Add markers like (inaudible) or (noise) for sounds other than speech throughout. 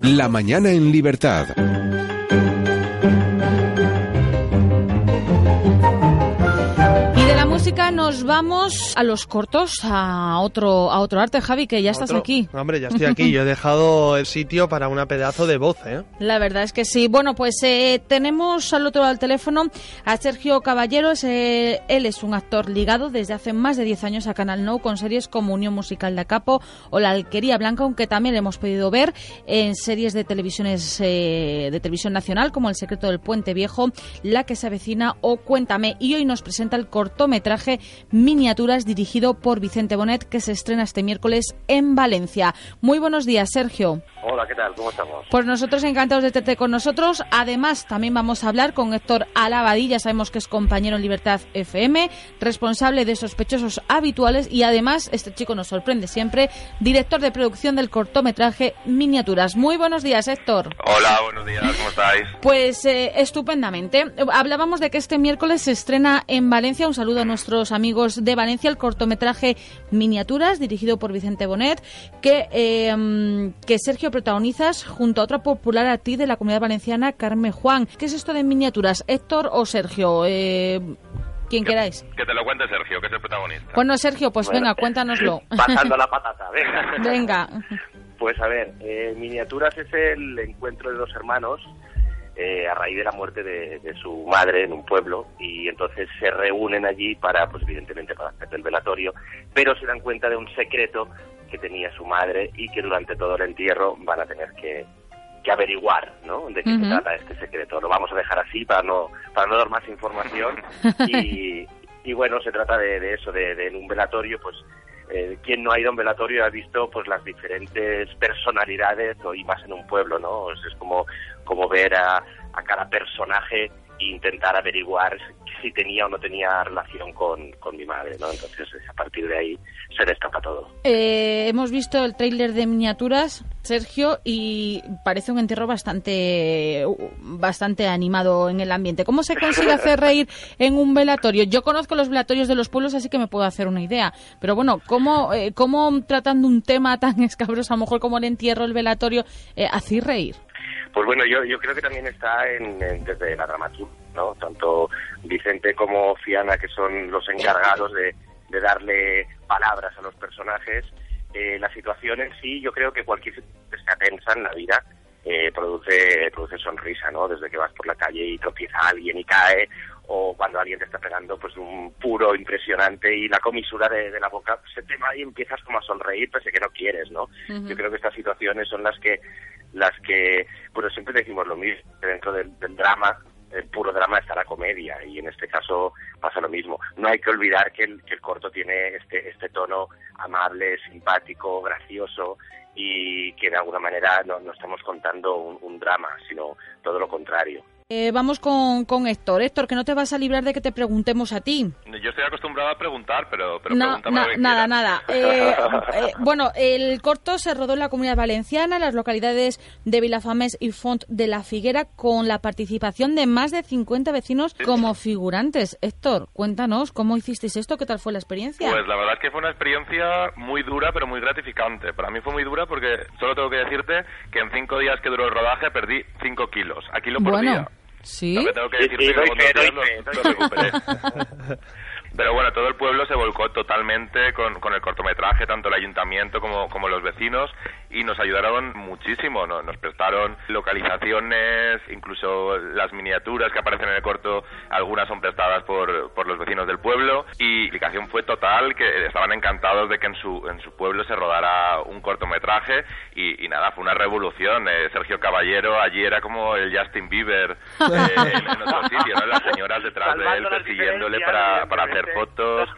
La mañana en libertad. Música nos vamos a los cortos, a otro, a otro arte. Javi, que ya estás Otro- aquí. Hombre, ya estoy (laughs) aquí. Yo he dejado el sitio para una pedazo de voz, ¿eh? La verdad es que sí. Bueno, pues eh, tenemos al otro lado del teléfono a Sergio Caballero. Es, eh, él es un actor ligado desde hace más de 10 años a Canal No con series como Unión Musical de Capo o La Alquería Blanca, aunque también le hemos podido ver en series de televisiones eh, de televisión nacional como El secreto del puente viejo, La que se avecina o Cuéntame. Y hoy nos presenta el cortometraje Miniaturas dirigido por Vicente Bonet que se estrena este miércoles en Valencia. Muy buenos días, Sergio. Hola, ¿qué tal? ¿Cómo estamos? Pues nosotros encantados de tenerte con nosotros. Además, también vamos a hablar con Héctor Alabadí, ya sabemos que es compañero en Libertad FM, responsable de sospechosos habituales y además, este chico nos sorprende siempre, director de producción del cortometraje Miniaturas. Muy buenos días, Héctor. Hola, buenos días, ¿cómo estáis? Pues eh, estupendamente. Hablábamos de que este miércoles se estrena en Valencia, un saludo a nuestros amigos de Valencia, el cortometraje Miniaturas, dirigido por Vicente Bonet, que, eh, que Sergio protagonizas junto a otra popular actriz de la comunidad valenciana, Carmen Juan. ¿Qué es esto de Miniaturas? ¿Héctor o Sergio? Eh, quien queráis. Que te lo cuente Sergio, que es el protagonista. Bueno, Sergio, pues Bueno, venga, cuéntanoslo. (laughs) Pasando la patata, (laughs) venga. venga. Pues a ver, eh, Miniaturas es el encuentro de dos hermanos eh, a raíz de la muerte de, de su madre en un pueblo y entonces se reúnen allí para, pues evidentemente para hacer el velatorio, pero se dan cuenta de un secreto que tenía su madre y que durante todo el entierro van a tener que, que averiguar, ¿no? De qué se trata este secreto. Lo vamos a dejar así para no para no dar más información (laughs) y, y bueno, se trata de, de eso, de, de en un velatorio, pues eh, quien no ha ido a un velatorio ha visto pues las diferentes personalidades o, y más en un pueblo, ¿no? Es, como, como ver a, a cada personaje intentar averiguar si tenía o no tenía relación con, con mi madre, ¿no? Entonces a partir de ahí se destapa todo. Eh, hemos visto el tráiler de miniaturas, Sergio, y parece un entierro bastante, bastante animado en el ambiente. ¿Cómo se consigue hacer reír en un velatorio? Yo conozco los velatorios de los pueblos, así que me puedo hacer una idea. Pero bueno, ¿cómo, eh, cómo tratando un tema tan (laughs) escabroso, a lo mejor como el entierro, el velatorio, eh, reír? Pues bueno, yo, yo creo que también está en, en- desde la dramaturgia, ¿no? Tanto Vicente como Fiana, que son los encargados de, de darle palabras a los personajes. Eh, la situación en sí, yo creo que cualquier situación que sea tensa en la vida eh, produce, produce sonrisa, ¿no? Desde que vas por la calle y tropieza alguien y cae, o cuando alguien te está pegando pues un puro impresionante y la comisura de, de la boca se te va y empiezas como a sonreír pese que no quieres, ¿no? Yo creo que estas situaciones son las que las que, bueno, siempre decimos lo mismo, dentro del, drama, el puro drama está la comedia, y en este caso pasa lo mismo. No hay que olvidar que el, que el corto tiene este, este tono amable, simpático, gracioso, y que de alguna manera no, no estamos contando un drama, sino todo lo contrario. Eh, vamos con, con Héctor. Héctor, que no te vas a librar de que te preguntemos a ti. Yo estoy acostumbrado a preguntar, pero, pero No, na- lo nada, quieras. nada. (laughs) Eh, eh, bueno, el corto se rodó en la Comunidad Valenciana, en las localidades de Vilafames y Font de la Figuera, con la participación de más de 50 vecinos como figurantes. Héctor, cuéntanos, ¿cómo hicisteis esto? ¿Qué tal fue la experiencia? Pues la verdad es que fue una experiencia muy dura, pero muy gratificante. Para mí fue muy dura porque solo tengo que decirte que en cinco días que duró el rodaje perdí cinco kilos, a kilo por bueno, día. ¿Sí? Lo que tengo que Sí, decirte sí, doy en fe, doy fe, doy. Pero bueno, todo el pueblo se volcó totalmente con, con el cortometraje, tanto el ayuntamiento como, como los vecinos, y nos ayudaron muchísimo. ¿no? Nos prestaron localizaciones, incluso las miniaturas que aparecen en el corto, algunas son prestadas por, por los vecinos del pueblo, y la explicación fue total, que estaban encantados de que en su, en su pueblo se rodara un cortometraje, y, y nada, fue una revolución. Eh, Sergio Caballero allí era como el Justin Bieber (laughs) eh, en, en otro sitio, ¿no? Las señoras detrás de él Salvando persiguiéndole para, para hacer fotos,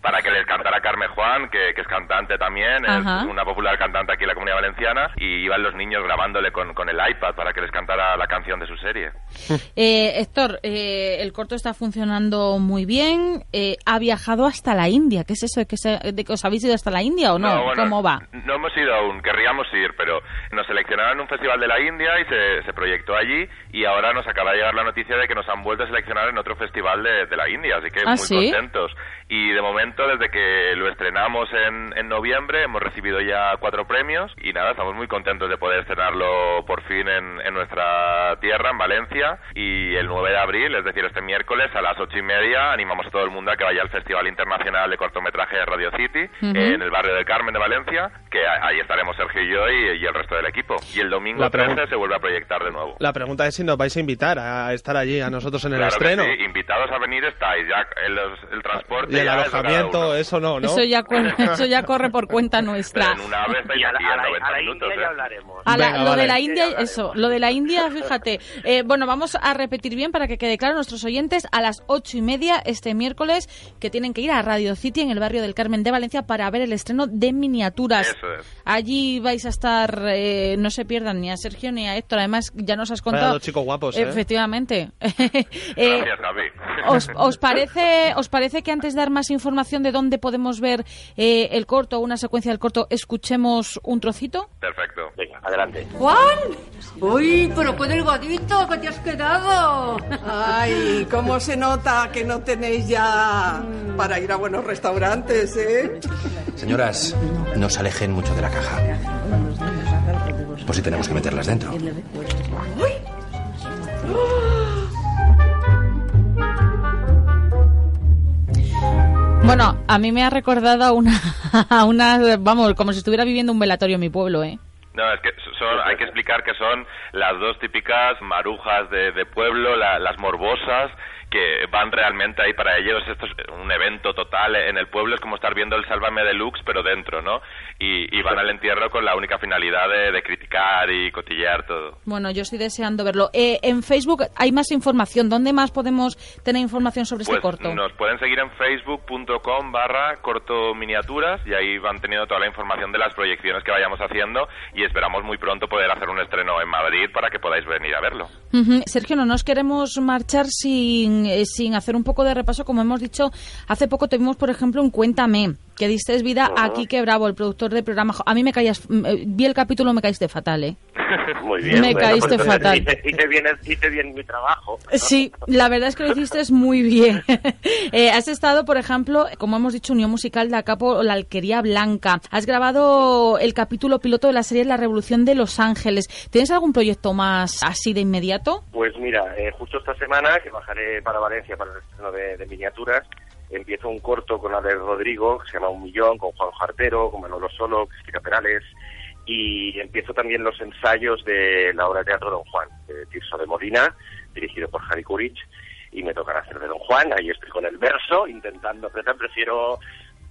para que les cantara Carmen Juan, que, que es cantante también, Ajá. es una popular cantante aquí en la Comunidad Valenciana, y iban los niños grabándole con, con el iPad para que les cantara la canción de su serie. (laughs) Eh, Héctor, eh, el corto está funcionando muy bien. eh, ha viajado hasta la India. ¿Qué es eso? ¿De que, se- de que os habéis ido hasta la India o no? bueno, ¿Cómo va? No hemos ido aún, querríamos ir, pero nos seleccionaron en un festival de la India y se, se proyectó allí y ahora nos acaba de llegar la noticia de que nos han vuelto a seleccionar en otro festival de, de la India, así que ¿Ah, muy sí? contentos. Y de momento desde que lo estrenamos en, en noviembre hemos recibido ya cuatro premios y nada, estamos muy contentos de poder estrenarlo por fin en, en nuestra tierra, en Valencia y el 9 de abril, es decir, este miércoles a las ocho y media animamos a todo el mundo a que vaya al Festival Internacional de Cortometraje de Radio City en el barrio del Carmen de Valencia, que ahí estaremos Sergio y yo y, el resto del equipo. Y el domingo La 13 pregunta- se vuelve a proyectar de nuevo. La pregunta es si nos vais a invitar a estar allí a nosotros en el Claro que estreno. sí, invitados a venir estáis, ya el, el transporte Y el alojamiento, eso no, ¿no? Eso ya, cu- eso ya corre por cuenta Pero nuestra. en una Y a la, aquí a en la- 90 a la minutos, India ¿eh? ya hablaremos. A la- Venga, lo de la India, hablaremos. eso, lo de la India, fíjate. Eh, bueno, vamos a repetir bien para que quede claro a nuestros oyentes a las ocho y media este miércoles que tienen que ir a Radio City en el barrio del Carmen de Valencia para ver el estreno de miniaturas. Eso es. Allí vais a estar, eh, no se pierdan ni a Sergio ni a Héctor. Además, ya nos has Vaya contado. dos chicos guapos, ¿eh? Efectivamente. (laughs) Eh, Gracias, Gaby. ¿Os, os parece, ¿Os parece que antes de dar más información de dónde podemos ver eh, el corto o una secuencia del corto, escuchemos un trocito? Perfecto. Venga, adelante. ¡Juan! ¡Uy, pero qué delgadito que te has quedado! Ay, cómo se nota que no tenéis ya para ir a buenos restaurantes, ¿eh? Señoras, no se alejen mucho de la caja. Por si tenemos que meterlas dentro. Bueno, a mí me ha recordado una, (laughs) una, vamos, como si estuviera viviendo un velatorio en mi pueblo, ¿eh? No, es que son, hay que explicar que son las dos típicas marujas de, de pueblo, la- las morbosas, que van realmente ahí para ellos. Esto es un evento total en el pueblo, es como estar viendo el Sálvame Deluxe, pero dentro, ¿no? Y, y van al entierro con la única finalidad de, de criticar y cotillear todo. Bueno, yo estoy deseando verlo. Eh, en Facebook hay más información. ¿Dónde más podemos tener información sobre este Pues corto? nos pueden seguir en facebook.com barra corto miniaturas y ahí van teniendo toda la información de las proyecciones que vayamos haciendo y esperamos muy pronto poder hacer un estreno en Madrid para que podáis venir a verlo. Sergio, no nos queremos marchar sin, eh, sin hacer un poco de repaso. Como hemos dicho, hace poco te vimos, por ejemplo, en Cuéntame, que diste vida a Quique Bravo, el productor del programa. A mí me caías, mm, eh, vi el capítulo, me caíste fatal, ¿eh? (laughs) Muy bien. Me bueno, caíste pues fatal. Hice, hice bien, hice bien mi trabajo. Sí, la verdad es que lo hiciste muy bien. (laughs) Eh, has estado, por ejemplo, como hemos dicho, Unión Musical de Acapo, La Alquería Blanca. Has grabado el capítulo piloto de la serie La Revolución de Los Ángeles. ¿Tienes algún proyecto más así de inmediato? Pues mira, eh, justo esta semana que bajaré para Valencia para el estreno de, de miniaturas, empiezo un corto con Ale Rodrigo, que se llama Un Millón, con Juan Jartero, con Manolo Solo, Cristina Perales, y empiezo también los ensayos de la obra de teatro Don Juan, de Tirso de Molina, dirigido por Harry Kurich, y me tocará hacer de Don Juan, ahí estoy con el verso, intentando, pero prefiero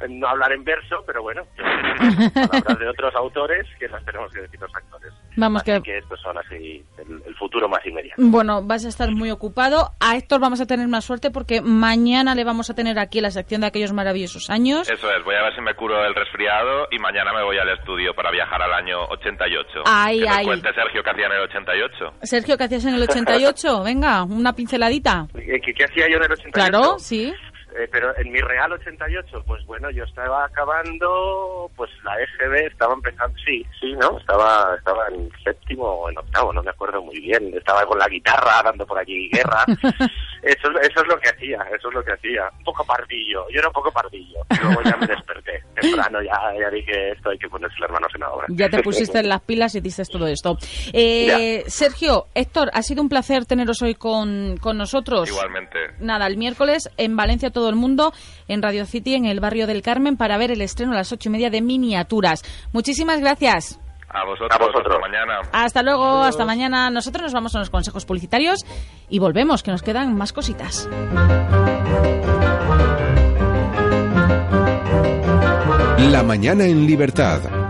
no hablar en verso, pero bueno, (laughs) palabras de otros autores que las tenemos que decir los actores. Vamos, Así que- que estos son así el, el futuro más inmediato. Bueno, vas a estar muy ocupado. A Héctor vamos a tener más suerte porque mañana le vamos a tener aquí en la sección de aquellos maravillosos años. Eso es, voy a ver si me curo el resfriado y mañana me voy al estudio para viajar al año 88. Ay, que nos ay. cuente Sergio que hacía en el 88. Sergio, ¿qué hacías en el 88? (laughs) Venga, una pinceladita. ¿Qué, qué- qué hacía yo en el 88? Claro, sí. Eh, pero en mi Real 88, pues bueno, yo estaba acabando, pues la EGB estaba empezando, sí, sí, ¿no? Estaba, estaba en séptimo o en octavo, no me acuerdo muy bien. Estaba con la guitarra dando por allí guerra. (laughs) eso, eso es lo que hacía, eso es lo que hacía. Un poco pardillo, yo era un poco pardillo. Luego ya me desperté (laughs) temprano, ya, ya dije esto, hay que ponerse las manos en la obra. Ya te pusiste en las pilas y dices todo esto. Eh, Sergio, Héctor, ha sido un placer teneros hoy con, con nosotros. Igualmente. Nada, el miércoles en Valencia todo el mundo, en Radio City, en el barrio del Carmen, para ver el estreno a las ocho y media de miniaturas. Muchísimas gracias. A vosotros, A vosotros. hasta mañana. Hasta luego, hasta mañana. Nosotros nos vamos a los consejos publicitarios y volvemos, que nos quedan más cositas. La mañana en libertad.